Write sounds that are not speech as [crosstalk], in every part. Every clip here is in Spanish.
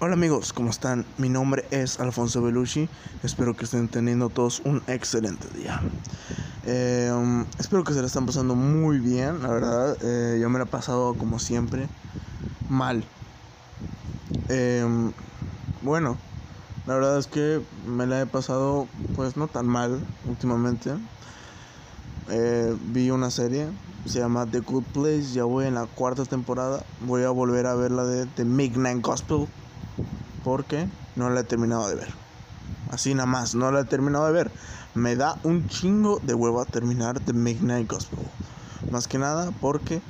Hola amigos, ¿cómo están? Mi nombre es Alfonso Belushi. Espero que estén teniendo todos un excelente día. Eh, um, espero que se la están pasando muy bien, la verdad. Eh, yo me la he pasado como siempre mal. Eh, um, bueno, la verdad es que me la he pasado pues no tan mal últimamente. vi una serie, se llama The Good Place, ya voy en la cuarta temporada. Voy a volver a ver la de The Midnight Gospel porque no la he terminado de ver. Así nada más, no la he terminado de ver. Me da un chingo de huevo a terminar The Midnight Gospel. Más que nada porque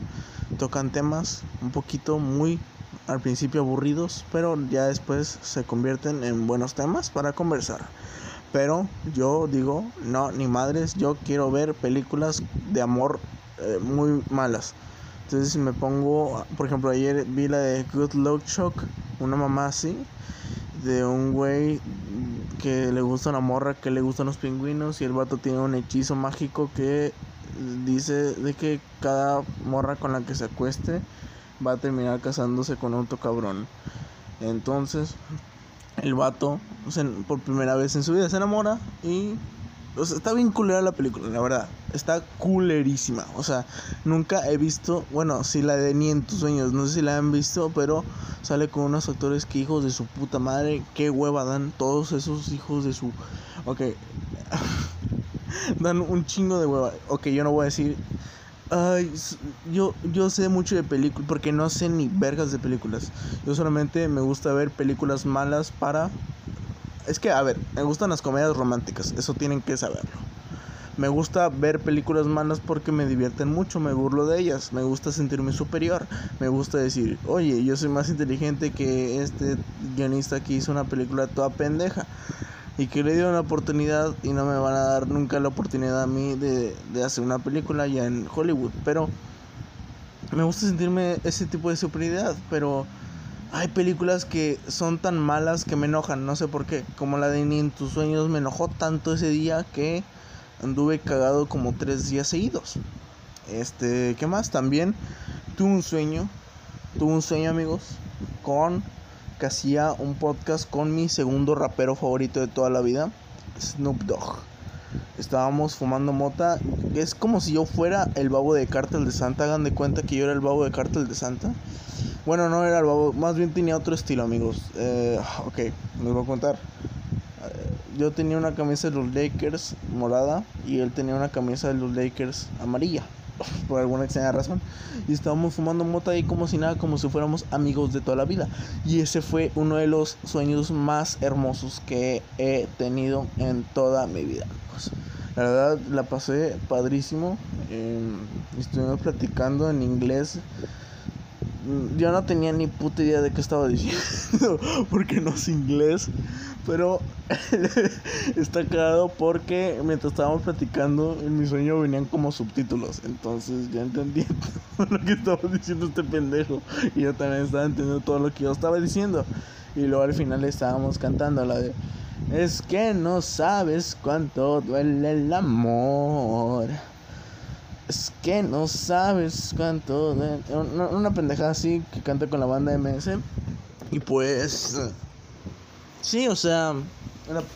tocan temas un poquito muy al principio aburridos, pero ya después se convierten en buenos temas para conversar. Pero yo digo, no, ni madres, yo quiero ver películas de amor eh, muy malas. Entonces me pongo, por ejemplo, ayer vi la de Good Luck Shock, una mamá así, de un güey que le gusta una morra, que le gustan los pingüinos y el vato tiene un hechizo mágico que dice de que cada morra con la que se acueste va a terminar casándose con otro cabrón. Entonces, el vato por primera vez en su vida se enamora y o sea, está bien culera la película, la verdad. Está culerísima. O sea, nunca he visto. Bueno, si la de Ni en tus sueños. No sé si la han visto, pero sale con unos actores que hijos de su puta madre. Qué hueva dan todos esos hijos de su. Ok. [laughs] dan un chingo de hueva. Ok, yo no voy a decir. Ay, yo, yo sé mucho de películas. Porque no sé ni vergas de películas. Yo solamente me gusta ver películas malas para es que, a ver, me gustan las comedias románticas, eso tienen que saberlo. Me gusta ver películas malas porque me divierten mucho, me burlo de ellas, me gusta sentirme superior, me gusta decir, oye, yo soy más inteligente que este guionista que hizo una película toda pendeja y que le dio una oportunidad y no me van a dar nunca la oportunidad a mí de, de hacer una película ya en Hollywood. Pero me gusta sentirme ese tipo de superioridad, pero hay películas que son tan malas que me enojan, no sé por qué. Como la de Ni en tus sueños me enojó tanto ese día que anduve cagado como tres días seguidos. Este, ¿qué más? También tuve un sueño, tuve un sueño amigos, con que hacía un podcast con mi segundo rapero favorito de toda la vida, Snoop Dogg. Estábamos fumando mota. Es como si yo fuera el babo de Cártel de Santa. Hagan de cuenta que yo era el babo de Cártel de Santa. Bueno, no era el babo, más bien tenía otro estilo, amigos. Eh, ok, les voy a contar. Eh, yo tenía una camisa de los Lakers morada y él tenía una camisa de los Lakers amarilla, [laughs] por alguna extraña razón. Y estábamos fumando mota ahí como si nada, como si fuéramos amigos de toda la vida. Y ese fue uno de los sueños más hermosos que he tenido en toda mi vida. La verdad la pasé padrísimo. Eh, estuvimos platicando en inglés yo no tenía ni puta idea de qué estaba diciendo, [laughs] porque no es inglés, pero [laughs] está claro porque mientras estábamos platicando, en mi sueño venían como subtítulos, entonces ya entendí todo [laughs] lo que estaba diciendo este pendejo, y yo también estaba entendiendo todo lo que yo estaba diciendo, y luego al final estábamos cantando la de... Es que no sabes cuánto duele el amor. Es que no sabes cuánto. Una, pendejada así que canta con la banda MS. Y pues. Sí, o sea.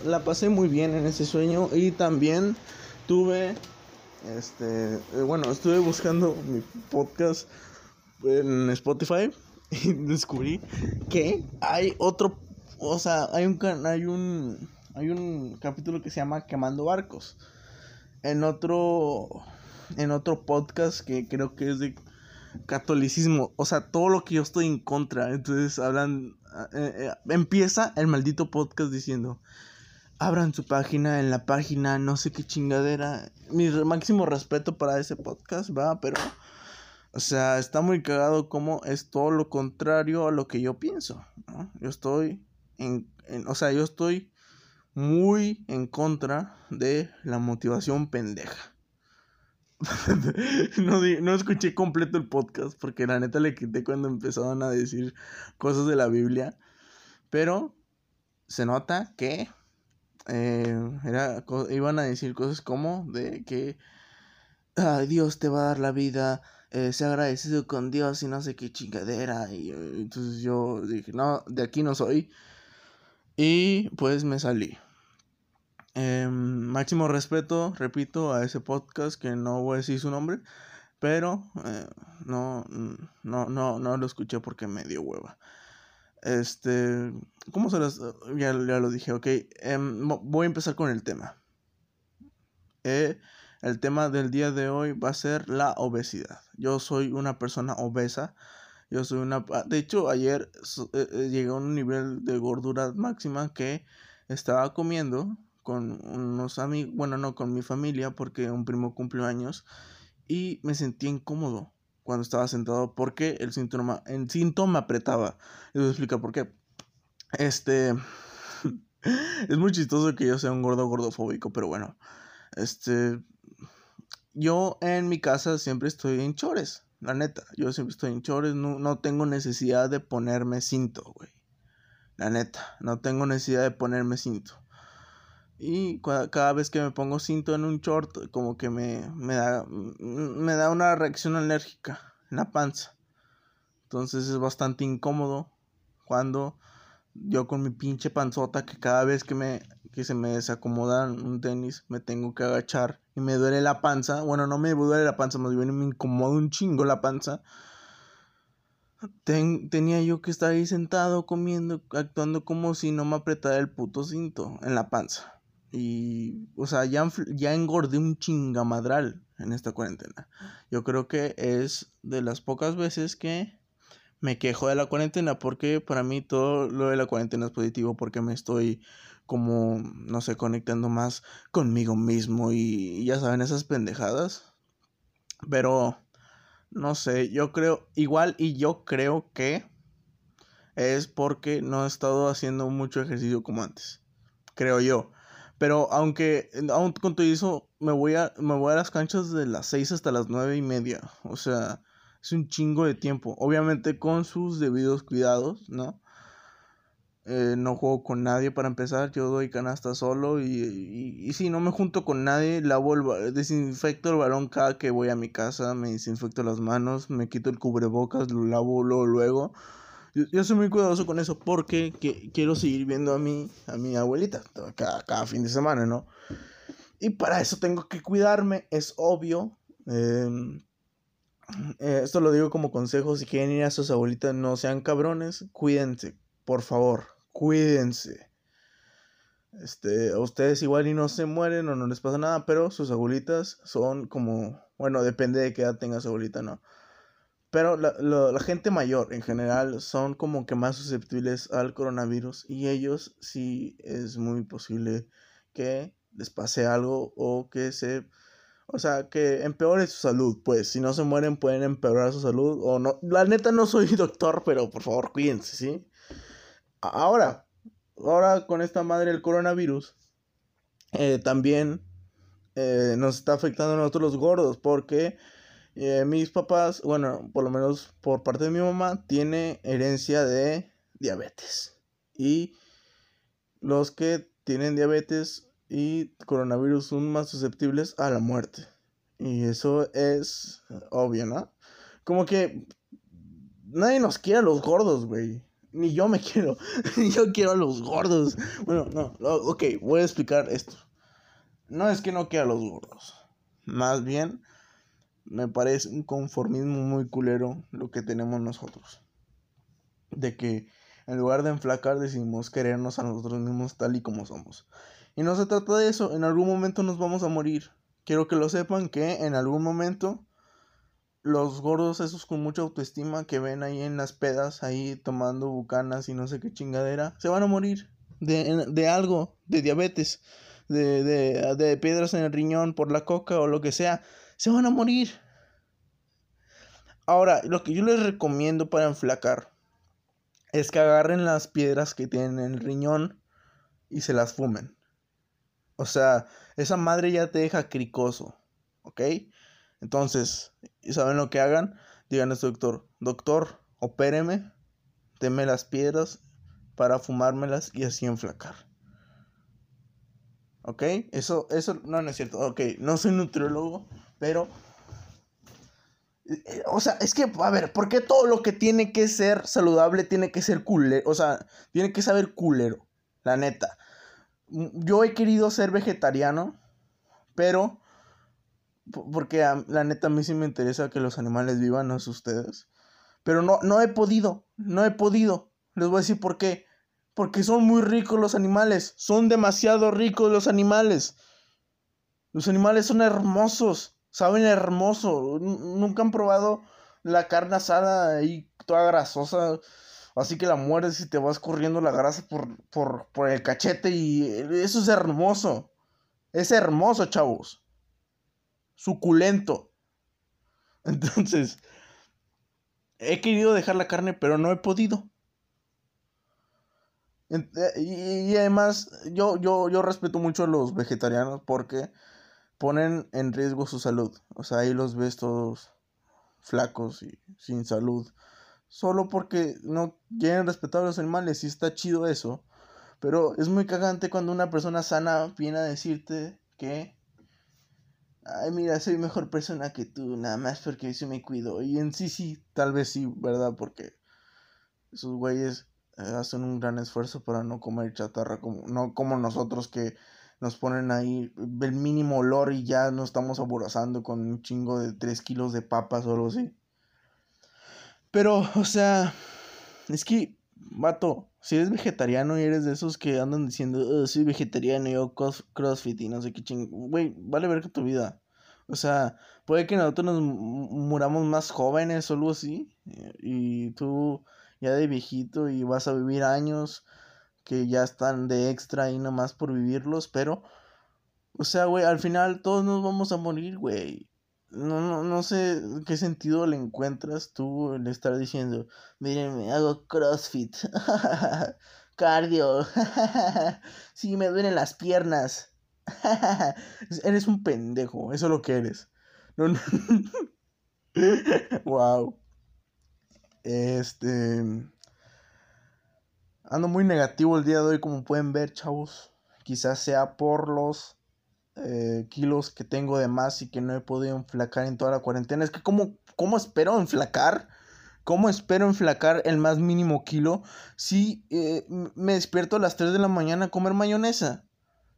La, pasé muy bien en ese sueño. Y también tuve. Este. Eh, bueno, estuve buscando mi podcast en Spotify. [laughs] Y descubrí que hay otro. O sea, hay un. Hay un. Hay un capítulo que se llama Quemando Barcos. En otro en otro podcast que creo que es de catolicismo. O sea, todo lo que yo estoy en contra. Entonces hablan. Eh, eh, empieza el maldito podcast diciendo. Abran su página, en la página, no sé qué chingadera. Mi máximo respeto para ese podcast, va, pero. O sea, está muy cagado como es todo lo contrario a lo que yo pienso. Yo estoy en, O sea, yo estoy muy en contra de la motivación pendeja. [laughs] no, no escuché completo el podcast porque la neta le quité cuando empezaron a decir cosas de la Biblia. Pero se nota que eh, era, iban a decir cosas como de que Dios te va a dar la vida eh, agradecido con Dios y no sé qué chingadera. Y eh, entonces yo dije, no, de aquí no soy. Y pues me salí. Em, máximo respeto, repito, a ese podcast que no voy a decir su nombre. Pero eh, no, no, no, no lo escuché porque me dio hueva. Este, ¿cómo se las...? Ya, ya lo dije, ok. Em, voy a empezar con el tema. Eh, el tema del día de hoy va a ser la obesidad. Yo soy una persona obesa. Yo soy una... Ah, de hecho, ayer eh, eh, llegué a un nivel de gordura máxima que estaba comiendo con unos amigos, bueno, no con mi familia porque un primo cumplió años y me sentí incómodo cuando estaba sentado porque el síntoma, el síntoma apretaba. Y voy a explicar por qué. Este... [laughs] es muy chistoso que yo sea un gordo gordofóbico, pero bueno. Este, yo en mi casa siempre estoy en chores, la neta. Yo siempre estoy en chores, no, tengo necesidad de ponerme cinto, güey. La neta, no tengo necesidad de ponerme cinto. Y cada, vez que me pongo cinto en un short, como que me, me, da, me da una reacción alérgica en la panza. Entonces es bastante incómodo cuando yo con mi pinche panzota que cada vez que me que se me desacomoda un tenis me tengo que agachar y me duele la panza. Bueno, no me duele la panza, más bien me incomoda un chingo la panza. tenía yo que estar ahí sentado comiendo, actuando como si no me apretara el puto cinto en la panza. Y, o sea, ya, ya engordé un chingamadral en esta cuarentena. Yo creo que es de las pocas veces que me quejo de la cuarentena porque para mí todo lo de la cuarentena es positivo porque me estoy como, no sé, conectando más conmigo mismo y ya saben, esas pendejadas. Pero, no sé, yo creo, igual y yo creo que es porque no he estado haciendo mucho ejercicio como antes. Creo yo. Pero aunque, aún con todo eso, me voy a, me voy a las canchas de las 6 hasta las nueve y media. O sea, es un chingo de tiempo. Obviamente con sus debidos cuidados, ¿no? Eh, no juego con nadie para empezar, yo doy canasta solo y, y, si no me junto con nadie, lavo el, desinfecto el balón cada que voy a mi casa, me desinfecto las manos, me quito el cubrebocas, lo lavo luego. luego. Yo, soy muy cuidadoso con eso porque quiero seguir viendo a mi, a mi abuelita cada, cada fin de semana, ¿no? Y para eso tengo que cuidarme, es obvio. Eh, eh, esto lo digo como consejo, si quieren ir a sus abuelitas, no sean cabrones, cuídense, por favor, cuídense. Este, a ustedes igual y no se mueren o no les pasa nada, pero sus abuelitas son como, bueno, depende de qué edad tenga su abuelita, ¿no? Pero la, la, gente mayor en general son como que más susceptibles al coronavirus y ellos sí es muy posible que les pase algo o que se o sea, que empeore su salud, pues. Si no se mueren, pueden empeorar su salud. O no. La neta no soy [laughs] doctor, pero por favor, cuídense, ¿sí? Ahora, ahora con esta madre del coronavirus, eh, también eh, nos está afectando a nosotros los gordos. Porque eh, mis papás, bueno, por lo menos por parte de mi mamá, tiene herencia de diabetes. Y los que tienen diabetes y coronavirus son más susceptibles a la muerte. Y eso es obvio, ¿no? Como que nadie nos quiere a los gordos, güey. Ni yo me [laughs] quiero. yo quiero a los gordos. Bueno, no. Ok, voy a explicar esto. No es que no quiera a los gordos. Más bien, me parece un conformismo muy culero lo que tenemos nosotros. De que en lugar de enflacar decimos querernos a nosotros mismos tal y como somos. Y no se trata de eso, en algún momento nos vamos a morir. Quiero que lo sepan que en algún momento los gordos esos con mucha autoestima que ven ahí en las pedas, ahí tomando bucanas y no sé qué chingadera, se van a morir de, de algo, de diabetes, de, de, de piedras en el riñón por la coca o lo que sea, se van a morir. Ahora, lo que yo les recomiendo para enflacar es que agarren las piedras que tienen en el riñón y se las fumen. O sea, esa madre ya te deja cricoso, ¿ok? Entonces, ¿saben lo que hagan? Digan a su doctor, doctor, opéreme, deme las piedras para fumármelas y así enflacar. ¿Ok? Eso, eso no, no es cierto. Ok, no soy nutriólogo, pero Eh, o sea, es que, a ver, ¿por qué todo lo que tiene que ser saludable tiene que ser culero? O sea, tiene que saber culero, la neta. Yo he querido ser vegetariano, pero... Porque la neta a mí sí me interesa que los animales vivan, no es ustedes. Pero no, no he podido, no he podido. Les voy a decir por qué. Porque son muy ricos los animales. Son demasiado ricos los animales. Los animales son hermosos. Saben hermoso. Nunca han probado la carne asada ahí toda grasosa. Así que la mueres y te vas corriendo la grasa por, por, por el cachete y eso es hermoso. Es hermoso, chavos. Suculento. [laughs] Entonces, he querido dejar la carne, pero no he podido. Eh, y, además, yo, yo, yo respeto mucho a los vegetarianos porque ponen en riesgo su salud. O sea, ahí los ves todos flacos y sin salud. Solo porque no quieren respetar a los animales y está chido eso. Pero es muy cagante cuando una persona sana viene a decirte que... Ay, mira, soy mejor persona que tú, nada más porque yo me cuido. Y en sí, sí, tal vez sí, ¿verdad? Porque esos güeyes hacen un gran esfuerzo para no comer chatarra, como, no como nosotros que nos ponen ahí el mínimo olor y ya nos estamos aborazando con un chingo de 3 kilos de papas o algo así. Pero, [laughs] o sea, es que, vato, si eres vegetariano y eres de esos que andan diciendo, soy vegetariano y yo crossfit y no sé qué chingo, güey, vale ver que tu vida. O sea, puede que nosotros nos muramos más jóvenes o algo así. Y tú ya de viejito y vas a vivir años que ya están de extra ahí nomás por vivirlos, pero, o sea, güey, al final todos nos vamos a morir, güey. No, no, no sé qué sentido le encuentras tú el estar diciendo, miren, hago CrossFit, [laughs] cardio, [laughs] sí, me duelen las piernas. [laughs] eres un pendejo, eso es lo que eres. Wow. Este. Ando muy negativo el día de hoy, como pueden ver, chavos. Quizás sea por los eh, kilos que tengo de más y que no he podido enflacar en toda la cuarentena. Es que, ¿cómo, cómo espero enflacar? ¿Cómo espero enflacar el más mínimo kilo si eh, me despierto a las 3 de la mañana a comer mayonesa?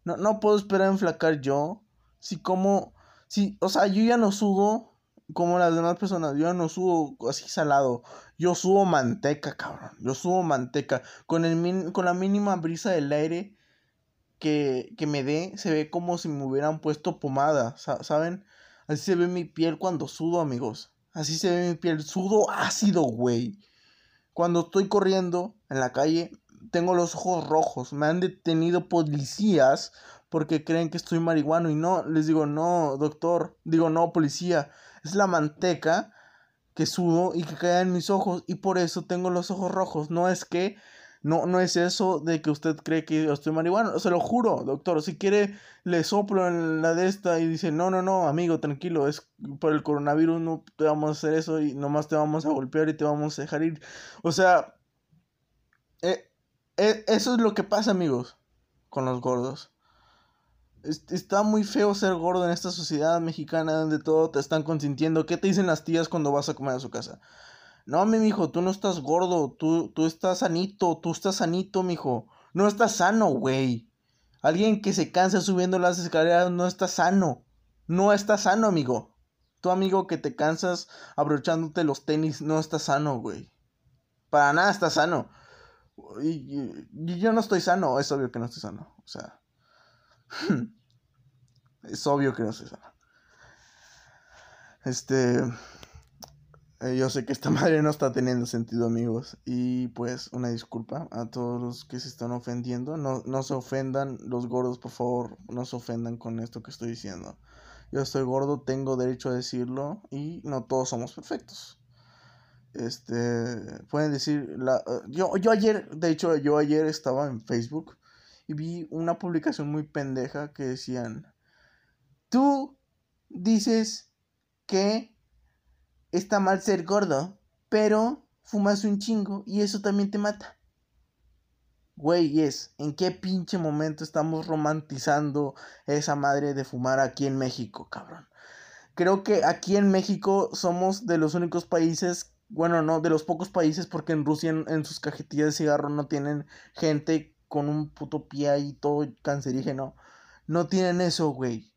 No, no puedo esperar enflacar yo. Si como, si, o sea, yo ya no sudo como las demás personas. Yo no sudo así salado. Yo subo manteca, cabrón. Yo subo manteca. Con, el con la mínima brisa del aire que, que me dé, se ve como si me hubieran puesto pomada, ¿saben? Así se ve mi piel cuando sudo, amigos. Así se ve mi piel. Sudo ácido, güey. Cuando estoy corriendo en la calle, tengo los ojos rojos. Me han detenido policías porque creen que estoy marihuano. Y no, les digo, no, doctor. Digo, no, policía. Es la manteca que sudo y que cae en mis ojos y por eso tengo los ojos rojos. No es que, no, no es eso de que usted cree que yo estoy marihuana. Se lo juro, doctor. Si quiere, le soplo en la de esta y dice, no, no, no, amigo, tranquilo, es por el coronavirus, no te vamos a hacer eso y nomás te vamos a golpear y te vamos a dejar ir. O sea, eh, eh, eso es lo que pasa, amigos, con los gordos. Está muy feo ser gordo en esta sociedad mexicana donde todo te están consintiendo. ¿Qué te dicen las tías cuando vas a comer a su casa? No, mi mijo, tú no estás gordo, tú, tú estás sanito, tú estás sanito, mijo. No estás sano, güey. Alguien que se cansa subiendo las escaleras no está sano. No está sano, amigo. Tu amigo que te cansas abrochándote los tenis no está sano, güey. Para nada está sano. Y, yo no estoy sano, es obvio que no estoy sano. O sea, [laughs] es obvio que no se sabe. Este. Eh, yo sé que esta [laughs] madre no está teniendo sentido, amigos. Y pues, una disculpa a todos los que se están ofendiendo. No, no se ofendan, los gordos, por favor, no se ofendan con esto que estoy diciendo. Yo estoy gordo, tengo derecho a decirlo. Y no todos somos perfectos. Este. Pueden decir. La, yo, yo ayer, de hecho, yo ayer estaba en Facebook y vi una publicación muy pendeja que decían, tú dices que está mal ser gordo, pero fumas un chingo y eso también te mata. Güey, es, ¿en qué pinche momento estamos romantizando esa madre de fumar aquí en México, cabrón? Creo que aquí en México somos de los únicos países, bueno, no, de los pocos países, porque en Rusia en, sus cajetillas de cigarro no tienen gente con un puto pie ahí todo cancerígeno. No tienen eso, güey.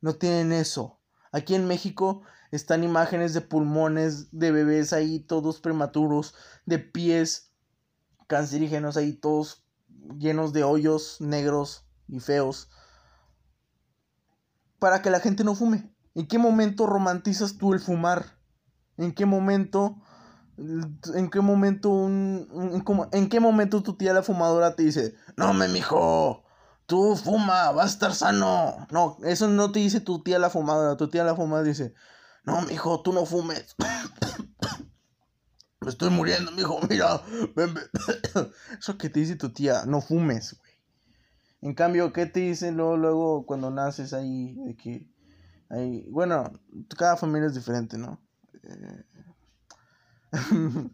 No tienen eso. Aquí en México están imágenes de pulmones de bebés ahí todos prematuros, de pies cancerígenos ahí todos llenos de hoyos negros y feos. Para que la gente no fume. ¿En qué momento romantizas tú el fumar? ¿En qué momento en qué momento un, en, qué momento tu tía la fumadora te dice, "No me mijo, tú fuma, vas a estar sano." No, eso no te dice tu tía la fumadora, tu tía la fumadora dice, "No, mijo, tú no fumes." [laughs] Me estoy muriendo, mijo, mira. [laughs] Eso que te dice tu tía, no fumes, güey. En cambio, ¿qué te dicen luego, luego cuando naces ahí de que bueno, cada familia es diferente, ¿no? Eh, [laughs]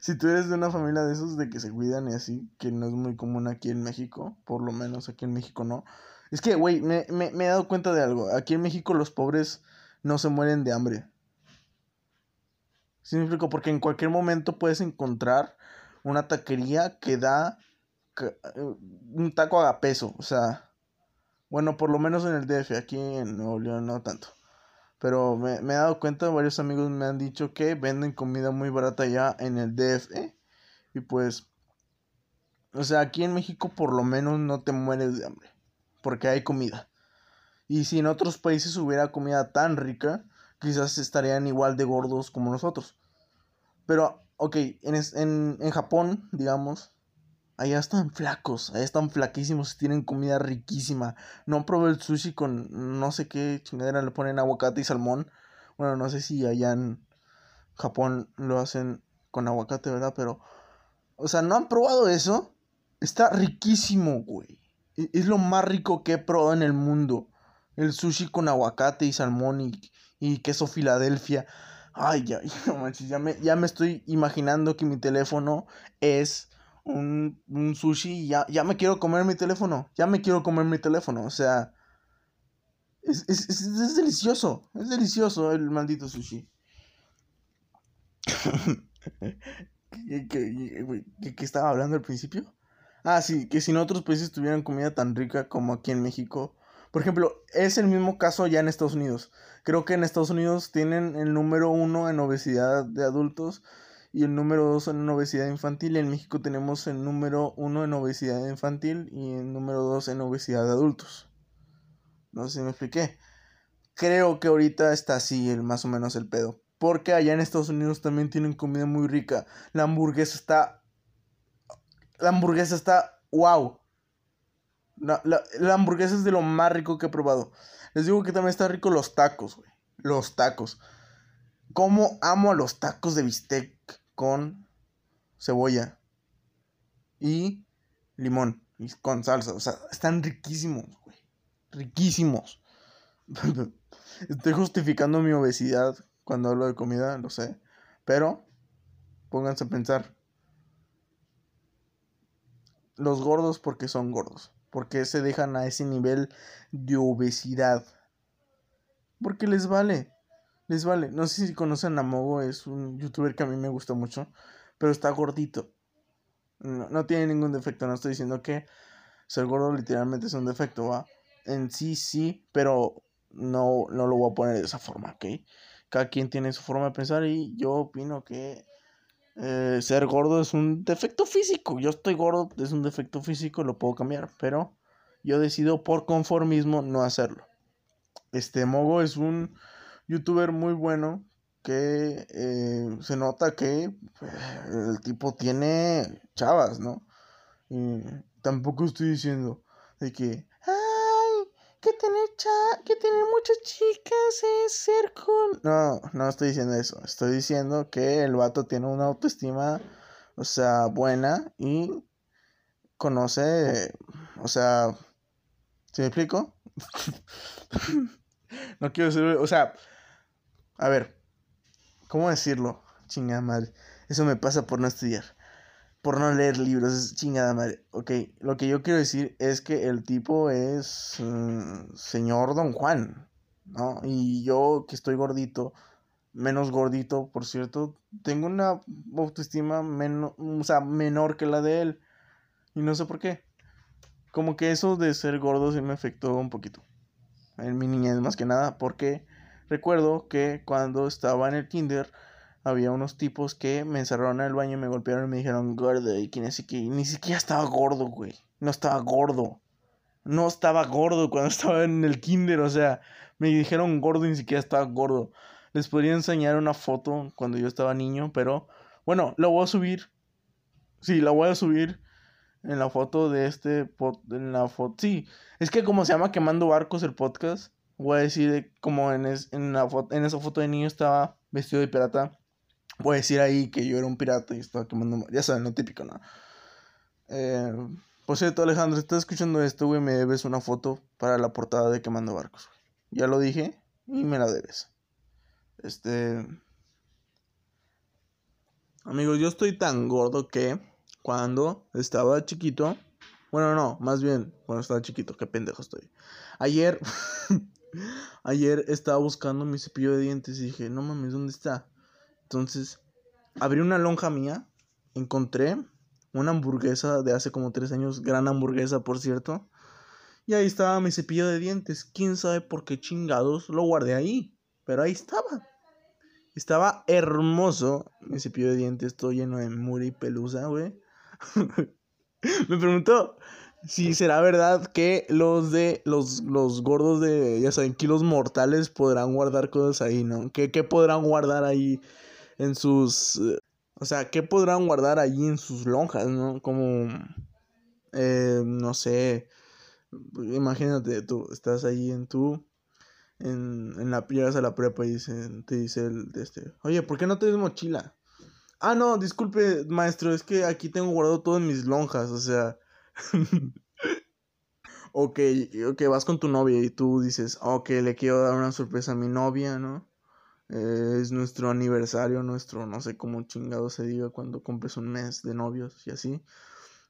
si tú eres de una familia de esos de que se cuidan y así, que no es muy común aquí en México, por lo menos aquí en México no. Es que, güey, me, me, he dado cuenta de algo. Aquí en México los pobres no se mueren de hambre. ¿Sí me explico? Porque en cualquier momento puedes encontrar una taquería que da eh, un taco a peso. O sea, bueno, por lo menos en el DF, aquí en Nuevo León no tanto. Pero me, he dado cuenta, varios amigos me han dicho que venden comida muy barata ya en el DF. Y pues, o sea, aquí en México por lo menos no te mueres de hambre. Porque hay comida. Y si en otros países hubiera comida tan rica, quizás estarían igual de gordos como nosotros. Pero, ok, en, en, en Japón, digamos, Allá están flacos, allá están flaquísimos, tienen comida riquísima. No probé el sushi con no sé qué chingadera le ponen aguacate y salmón. Bueno, no sé si allá en Japón lo hacen con aguacate, ¿verdad? Pero, o sea, ¿no han probado eso? Está riquísimo, güey. E-, es lo más rico que he probado en el mundo. El sushi con aguacate y salmón y, y queso Filadelfia. Ay, ya, [laughs] ya, me, ya me estoy imaginando que mi teléfono es un, un sushi y ya, ya me quiero comer mi teléfono. Ya me quiero comer mi teléfono. O sea, es, es, es, delicioso. Es delicioso el maldito sushi. [laughs] ¿Qué, qué, estaba hablando al principio? Ah, sí, que si en otros países tuvieran comida tan rica como aquí en México. Por ejemplo, es el mismo caso allá en Estados Unidos. Creo que en Estados Unidos tienen el número uno en obesidad de adultos y el número 2 en obesidad infantil. En México tenemos el número 1 en obesidad infantil y el número 2 en obesidad de adultos. No sé si me expliqué. Creo que ahorita está así el, más o menos el pedo. Porque allá en Estados Unidos también tienen comida muy rica. La hamburguesa está... La hamburguesa está... ¡Wow! La, la hamburguesa es de lo más rico que he probado. Les digo que también está rico los tacos, güey. Los tacos. Cómo amo a los tacos de bistec con cebolla y limón y con salsa. O sea, están riquísimos, güey. Riquísimos. [laughs] Estoy justificando mi obesidad cuando hablo de comida, lo sé. Pero pónganse a pensar. Los gordos porque son gordos. Porque se dejan a ese nivel de obesidad. Porque les vale. Les vale. No sé si conocen a Mogo, es un youtuber que a mí me gusta mucho, pero está gordito. No, tiene ningún defecto, no estoy diciendo que ser gordo literalmente es un defecto, ¿va? En sí, sí, pero no, no lo voy a poner de esa forma, ¿ok? Cada quien tiene su forma de pensar y yo opino que eh, ser gordo es un defecto físico. Yo estoy gordo, es un defecto físico, lo puedo cambiar, pero yo decido por conformismo no hacerlo. Este Mogo es un youtuber muy bueno que eh, se nota que eh, el tipo tiene chavas, ¿no? Y tampoco estoy diciendo de que, ay, que tener, cha que tener muchas chicas es ser con... No, no estoy diciendo eso. Estoy diciendo que el vato tiene una autoestima, o sea, buena y conoce, o sea, ¿se me explico? [laughs] no quiero decir, o sea, a ver, ¿cómo decirlo? Chingada madre. Eso me pasa por no estudiar. Por no leer libros, chingada madre. Ok, lo que yo quiero decir es que el tipo es mm, señor Don Juan. ¿no? Y yo que estoy gordito, menos gordito, por cierto, tengo una autoestima menos, o sea, menor que la de él. Y no sé por qué. Como que eso de ser gordo sí me afectó un poquito. En mi niñez más que nada, porque recuerdo que cuando estaba en el kinder había unos tipos que me encerraron en el baño y me golpearon y me dijeron gordo. Y que ni siquiera, ni siquiera estaba gordo, güey. No estaba gordo. No estaba gordo cuando [laughs] estaba en el kinder. O sea, me dijeron gordo y ni siquiera estaba gordo. Les podría enseñar una foto cuando yo estaba niño, pero bueno, la voy a subir. Sí, la voy a subir en la foto de este en la foto. Sí, es que como se llama Quemando Barcos el podcast, voy a decir como en, en, la en esa foto de niño estaba vestido de pirata. Voy a decir ahí que yo era un pirata y estaba quemando. Ya saben, lo típico, ¿no? Eh, por cierto, Alejandro, si estás escuchando esto, güey, me debes una foto para la portada de Quemando Barcos. Ya lo dije y me la debes. Este. Amigos, yo estoy tan gordo que cuando estaba chiquito. Bueno, no, más bien cuando estaba chiquito, qué pendejo estoy. Ayer. [laughs] ayer estaba buscando mi cepillo de dientes y dije, no mames, ¿dónde está? Entonces, abrí una lonja mía, encontré una hamburguesa de hace como tres años, gran hamburguesa por cierto. Y ahí estaba mi cepillo de dientes. Quién sabe por qué chingados lo guardé ahí. Pero ahí estaba. Estaba hermoso mi cepillo de dientes, todo lleno de mura y pelusa, güey. [laughs] Me preguntó si será verdad que los de los, los gordos de, ya saben, kilos mortales podrán guardar cosas ahí, ¿no? ¿Qué, qué podrán guardar ahí en sus... Eh, o sea, ¿qué podrán guardar allí en sus lonjas, no? Como... Eh, no sé. Imagínate, tú estás ahí en tu... En, en la llegas a la prepa y dicen, te dice el este, oye, ¿por qué no tienes mochila? Ah, no, disculpe, maestro, es que aquí tengo guardado todo en mis lonjas, o sea. [laughs] ok, ok, vas con tu novia y tú dices, ok, le quiero dar una sorpresa a mi novia, ¿no? Eh, es nuestro aniversario, nuestro, no sé cómo chingado se diga cuando cumples un mes de novios y así.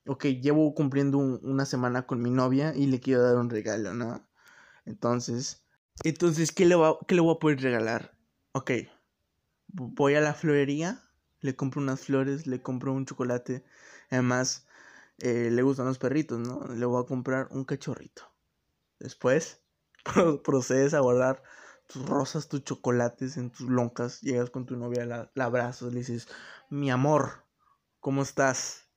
Ok, llevo cumpliendo una semana con mi novia y le quiero dar un regalo, ¿no? Entonces, entonces, ¿qué le, va, qué le voy a poder regalar? Ok, voy a la florería, le compro unas flores, le compro un chocolate. Además, eh, le gustan los perritos, ¿no? Le voy a comprar un cachorrito. Después, [laughs] procedes a guardar tus rosas, tus chocolates en tus loncas, llegas con tu novia, la, la abrazas, le dices, mi amor, ¿cómo estás?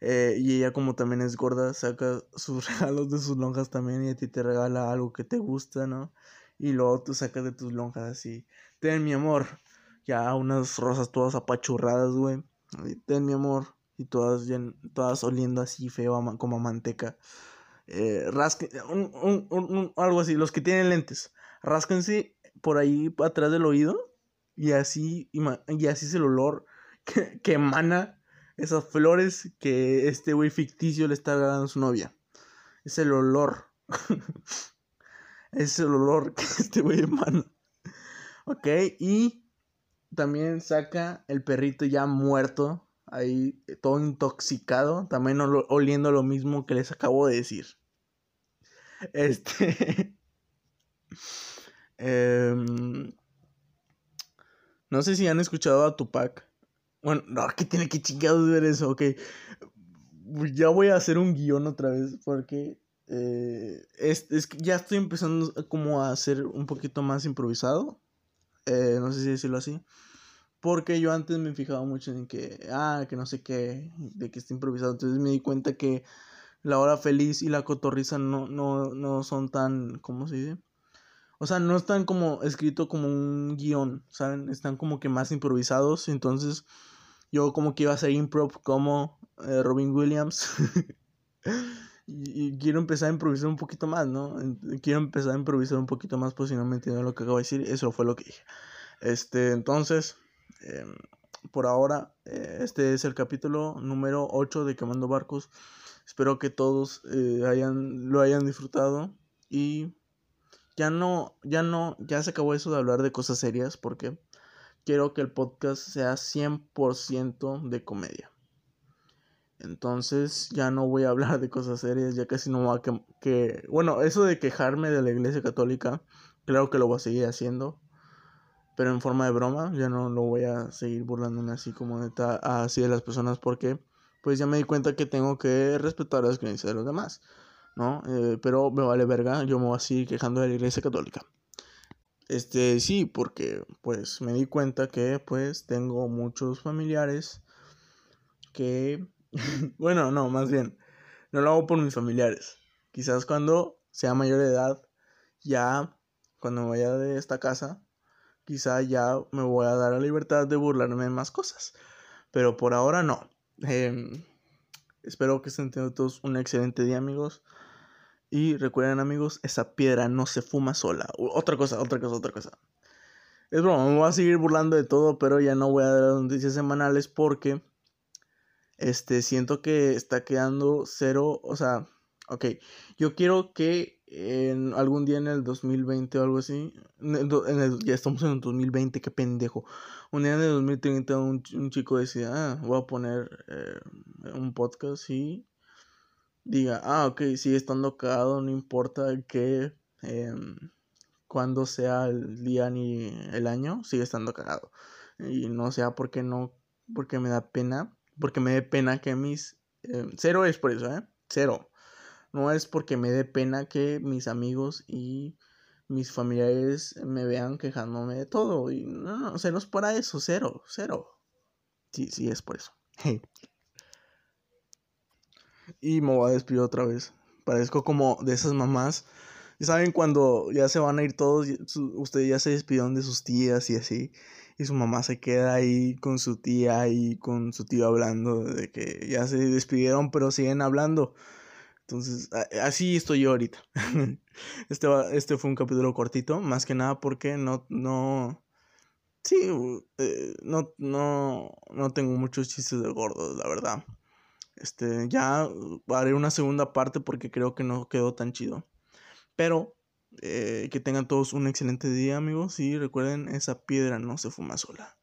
Eh, y ella como también es gorda, saca sus [laughs] regalos de sus lonjas también y a ti te regala algo que te gusta, ¿no? Y luego tú sacas de tus lonjas así, ten mi amor, ya unas rosas todas apachurradas, güey. Ten mi amor, y todas, todas oliendo así feo como manteca. Eh, rasque, algo así, los que tienen lentes rásquense por ahí atrás del oído y así, y así es el olor [laughs] que, que emana esas flores que este güey ficticio le está regalando a su novia. Es el olor. [laughs] es el olor [laughs] que este güey emana. Ok, y también saca el perrito ya muerto, ahí todo intoxicado, también oliendo lo mismo que les acabo de decir. Este. [laughs] Em, no sé si han escuchado a Tupac. Bueno, no, que tiene que chingados ver eso, ok. Ya voy a hacer un guion otra vez porque eh, es, que ya estoy empezando como a ser un poquito más improvisado. Eh, no sé si decirlo así. Porque yo antes me fijaba mucho en que, ah, que no sé qué, de que está improvisado. Entonces me di cuenta que la hora feliz y la cotorriza no, no, no son tan, ¿cómo se dice? O sea, no están como escrito como un guion, ¿saben? Están como que más improvisados. Entonces, yo como que iba a hacer improv como eh, Robin Williams. [laughs] y, quiero empezar a improvisar un poquito más, ¿no? Quiero empezar a improvisar un poquito más, por si no me entienden lo que acabo de decir. Eso fue lo que dije. Este, entonces, em, por ahora, eh, este es el capítulo número 8 de Quemando Barcos. Espero que todos eh, hayan, lo hayan disfrutado. Y ya no, ya no, ya se acabó eso de hablar de cosas serias porque quiero que el podcast sea 100% de comedia. Entonces ya no voy a hablar de cosas serias, ya casi no va a que, que, bueno, eso de quejarme de la iglesia católica Claro que lo voy a seguir haciendo. Pero en forma de broma. Ya no lo voy a seguir burlándome así como de así de las personas. Porque pues ya me di cuenta que tengo que respetar las creencias de los demás. ¿No? Eh, pero me vale verga. Yo me voy a seguir quejando de la iglesia católica. Este, sí, porque pues me di cuenta que pues tengo muchos familiares que, [laughs] bueno, no, más bien, no lo hago por mis familiares. Quizás cuando sea mayor de edad, ya, cuando me vaya de esta casa, quizá ya me voy a dar la libertad de burlarme de más cosas. Pero por ahora no. Em, espero que estén teniendo todos un excelente día, amigos. Y recuerden amigos, esa piedra no se fuma sola. Otra cosa, otra cosa, otra cosa. Es broma, me voy a seguir burlando de todo, pero ya no voy a dar noticias semanales porque este siento que está quedando cero, o sea, ok, yo quiero que en algún día en el 2020 o algo así, ya estamos en el 2020, qué pendejo. Un día en el 2030 un, un chico decía, ah, voy a poner eh, un podcast y diga, ah, ok, sigue estando cagado, no importa que em, cuando sea el día ni el año, sigue estando cagado. Y no sea porque no, porque me da pena, porque me dé pena que mis... Em, cero es por eso, ¿eh? Cero. No es porque me dé pena que mis amigos y mis familiares me vean quejándome de todo. Y no, no, cero es para eso, cero, cero. Sí, sí, es por eso. [laughs] Y me voy a despedir otra vez. Parezco como de esas mamás. Saben cuando ya se van a ir todos, ustedes ya se despidieron de sus tías y así. Y su mamá se queda ahí con su tía y con su tío hablando de que ya se despidieron, pero siguen hablando. Entonces, así estoy yo ahorita. [laughs] Este, este fue un capítulo cortito, más que nada porque no, no, sí, eh, no, no, no tengo muchos chistes de gordos, la verdad. Este, ya haré una segunda parte porque creo que no quedó tan chido. Pero eh, que tengan todos un excelente día, amigos. Y recuerden, esa piedra no se fuma sola.